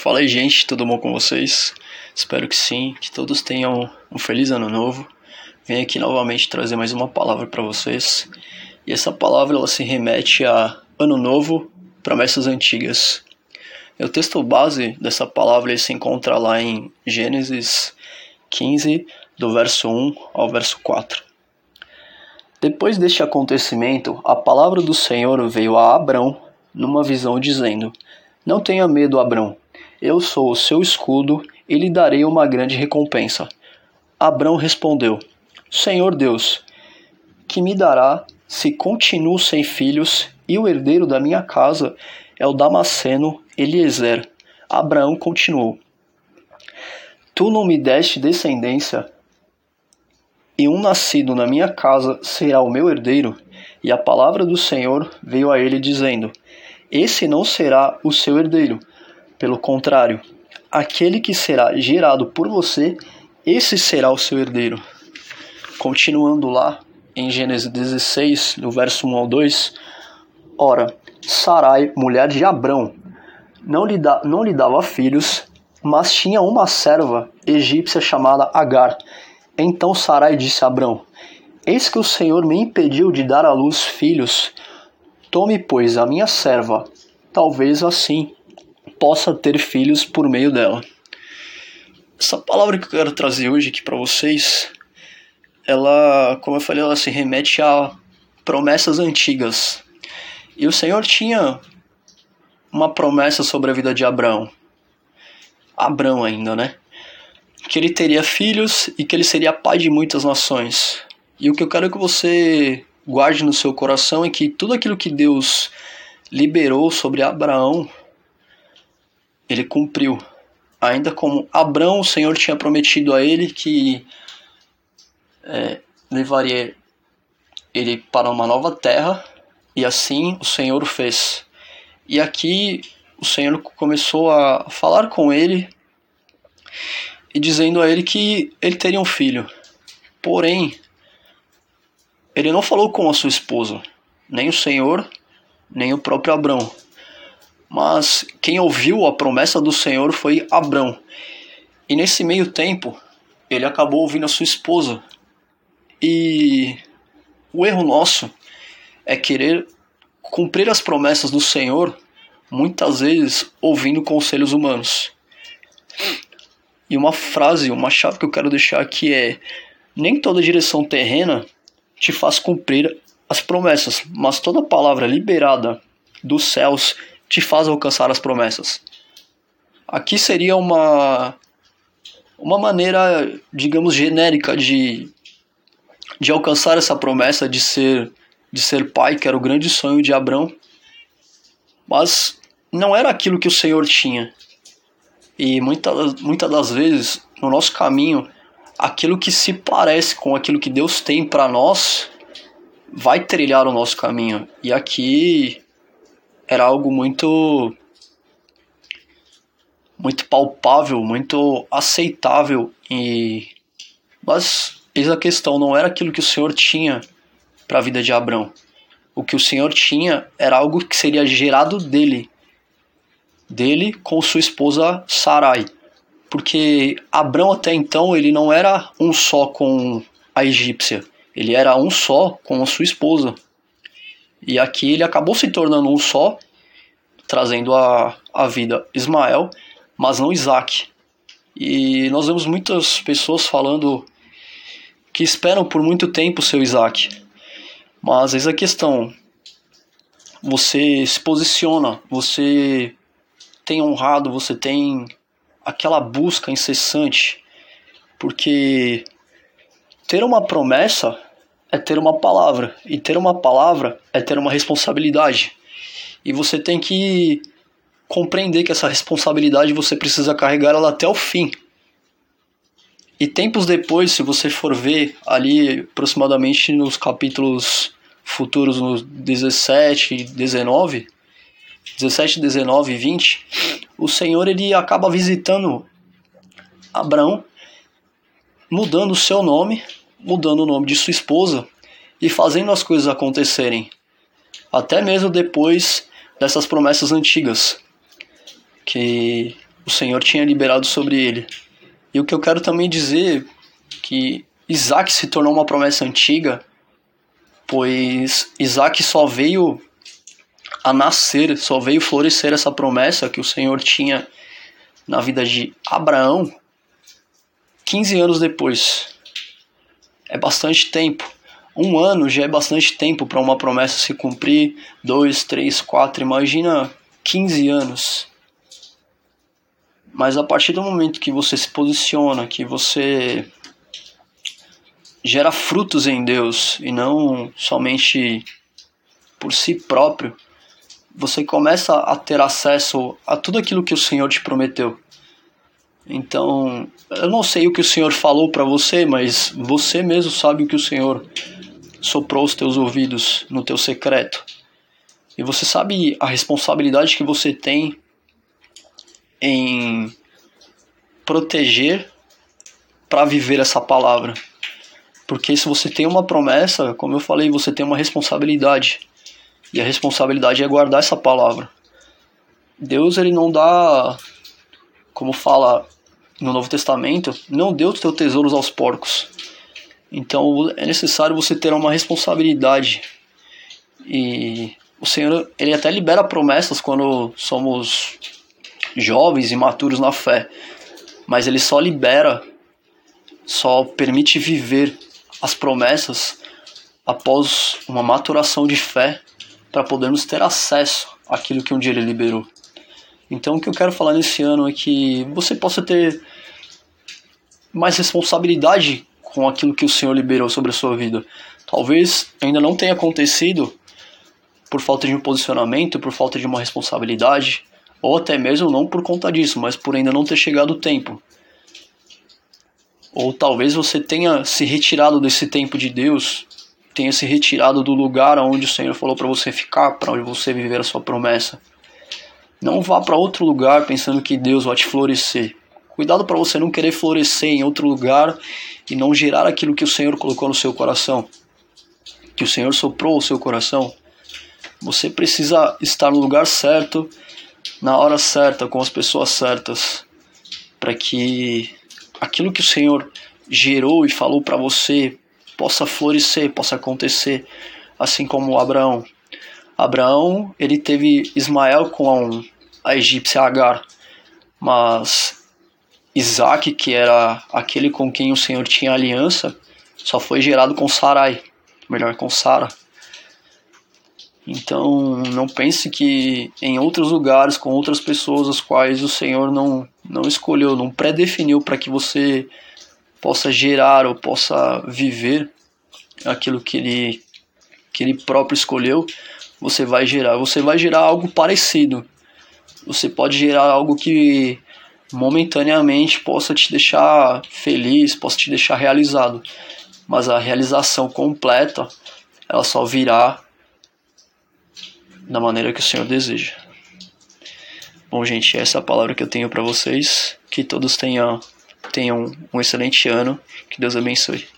Fala aí, gente, tudo bom com vocês? Espero que sim, que todos tenham um feliz ano novo. Venho aqui novamente trazer mais uma palavra para vocês. E essa palavra ela se remete a ano novo, promessas antigas. E o texto base dessa palavra ele se encontra lá em Gênesis 15, do verso 1 ao verso 4. Depois deste acontecimento, a palavra do Senhor veio a Abrão numa visão, dizendo: Não tenha medo, Abrão, eu sou o seu escudo e lhe darei uma grande recompensa. Abrão respondeu: Senhor Deus, que me dará se continuo sem filhos e o herdeiro da minha casa é o Damasceno Eliezer? Abraão continuou: Tu não me deste descendência e um nascido na minha casa será o meu herdeiro. E a palavra do Senhor veio a ele dizendo: Esse não será o seu herdeiro. Pelo contrário, aquele que será gerado por você, esse será o seu herdeiro. Continuando lá, em Gênesis 16, no verso 1 ao 2, ora, Sarai, mulher de Abrão, não lhe, da, não lhe dava filhos, mas tinha uma serva egípcia chamada Agar então Sarai disse a Abrão: Eis que o Senhor me impediu de dar à luz filhos. Tome, pois, a minha serva, talvez assim possa ter filhos por meio dela. Essa palavra que eu quero trazer hoje aqui para vocês, ela, como eu falei, ela se remete a promessas antigas. E o Senhor tinha uma promessa sobre a vida de Abraão. Abraão ainda, né? que ele teria filhos e que ele seria pai de muitas nações. E o que eu quero que você guarde no seu coração é que tudo aquilo que Deus liberou sobre Abraão, ele cumpriu. Ainda como Abraão, o Senhor tinha prometido a ele que é, levaria ele para uma nova terra, e assim o Senhor o fez. E aqui o Senhor começou a falar com ele e dizendo a ele que ele teria um filho. Porém, ele não falou com a sua esposa, nem o Senhor, nem o próprio Abrão. Mas quem ouviu a promessa do Senhor foi Abrão. E nesse meio tempo, ele acabou ouvindo a sua esposa. E o erro nosso é querer cumprir as promessas do Senhor, muitas vezes ouvindo conselhos humanos. E uma frase, uma chave que eu quero deixar aqui é: nem toda direção terrena te faz cumprir as promessas, mas toda palavra liberada dos céus te faz alcançar as promessas. Aqui seria uma uma maneira, digamos, genérica de de alcançar essa promessa de ser de ser pai, que era o grande sonho de Abraão. Mas não era aquilo que o Senhor tinha. E muitas, muitas das vezes, no nosso caminho, aquilo que se parece com aquilo que Deus tem para nós vai trilhar o nosso caminho. E aqui era algo muito muito palpável, muito aceitável e mas eis a questão, não era aquilo que o Senhor tinha para a vida de Abraão. O que o Senhor tinha era algo que seria gerado dele dele com sua esposa Sarai. Porque Abrão até então ele não era um só com a egípcia, ele era um só com a sua esposa. E aqui ele acabou se tornando um só, trazendo a, a vida Ismael, mas não Isaac. E nós vemos muitas pessoas falando que esperam por muito tempo o seu Isaac. Mas eis a questão. Você se posiciona, você tem honrado, você tem aquela busca incessante, porque ter uma promessa é ter uma palavra, e ter uma palavra é ter uma responsabilidade. E você tem que compreender que essa responsabilidade você precisa carregar ela até o fim. E tempos depois, se você for ver ali aproximadamente nos capítulos futuros, nos 17 e 19, 17, 19 e 20, o Senhor ele acaba visitando Abraão, mudando o seu nome, mudando o nome de sua esposa e fazendo as coisas acontecerem. Até mesmo depois dessas promessas antigas. Que o Senhor tinha liberado sobre ele. E o que eu quero também dizer que Isaac se tornou uma promessa antiga, pois Isaac só veio a nascer, só veio florescer essa promessa que o Senhor tinha na vida de Abraão 15 anos depois. É bastante tempo. Um ano já é bastante tempo para uma promessa se cumprir. Dois, três, quatro. Imagina 15 anos. Mas a partir do momento que você se posiciona, que você gera frutos em Deus e não somente por si próprio, você começa a ter acesso a tudo aquilo que o Senhor te prometeu. Então, eu não sei o que o Senhor falou para você, mas você mesmo sabe o que o Senhor soprou os teus ouvidos no teu secreto. E você sabe a responsabilidade que você tem em proteger para viver essa palavra. Porque se você tem uma promessa, como eu falei, você tem uma responsabilidade. E a responsabilidade é guardar essa palavra. Deus ele não dá, como fala no Novo Testamento, não deu os teus tesouros aos porcos. Então é necessário você ter uma responsabilidade. E o Senhor, ele até libera promessas quando somos jovens e maturos na fé, mas ele só libera, só permite viver as promessas após uma maturação de fé para podermos ter acesso àquilo que um dia ele liberou. Então o que eu quero falar nesse ano é que você possa ter mais responsabilidade com aquilo que o Senhor liberou sobre a sua vida. Talvez ainda não tenha acontecido por falta de um posicionamento, por falta de uma responsabilidade, ou até mesmo não por conta disso, mas por ainda não ter chegado o tempo. Ou talvez você tenha se retirado desse tempo de Deus, tenha se retirado do lugar onde o Senhor falou para você ficar, para onde você viver a sua promessa. Não vá para outro lugar pensando que Deus vai te florescer. Cuidado para você não querer florescer em outro lugar e não gerar aquilo que o Senhor colocou no seu coração, que o Senhor soprou o seu coração. Você precisa estar no lugar certo, na hora certa, com as pessoas certas, para que aquilo que o Senhor gerou e falou para você possa florescer, possa acontecer, assim como Abraão. Abraão, ele teve Ismael com a egípcia Agar, mas Isaac, que era aquele com quem o Senhor tinha aliança, só foi gerado com Sarai, melhor com Sara. Então, não pense que em outros lugares, com outras pessoas, as quais o Senhor não, não escolheu, não predefiniu para que você possa gerar ou possa viver aquilo que ele, que ele próprio escolheu, você vai gerar. Você vai gerar algo parecido. Você pode gerar algo que momentaneamente possa te deixar feliz, possa te deixar realizado. Mas a realização completa, ela só virá da maneira que o Senhor deseja. Bom, gente, essa é a palavra que eu tenho para vocês. Que todos tenham, tenham um excelente ano. Que Deus abençoe.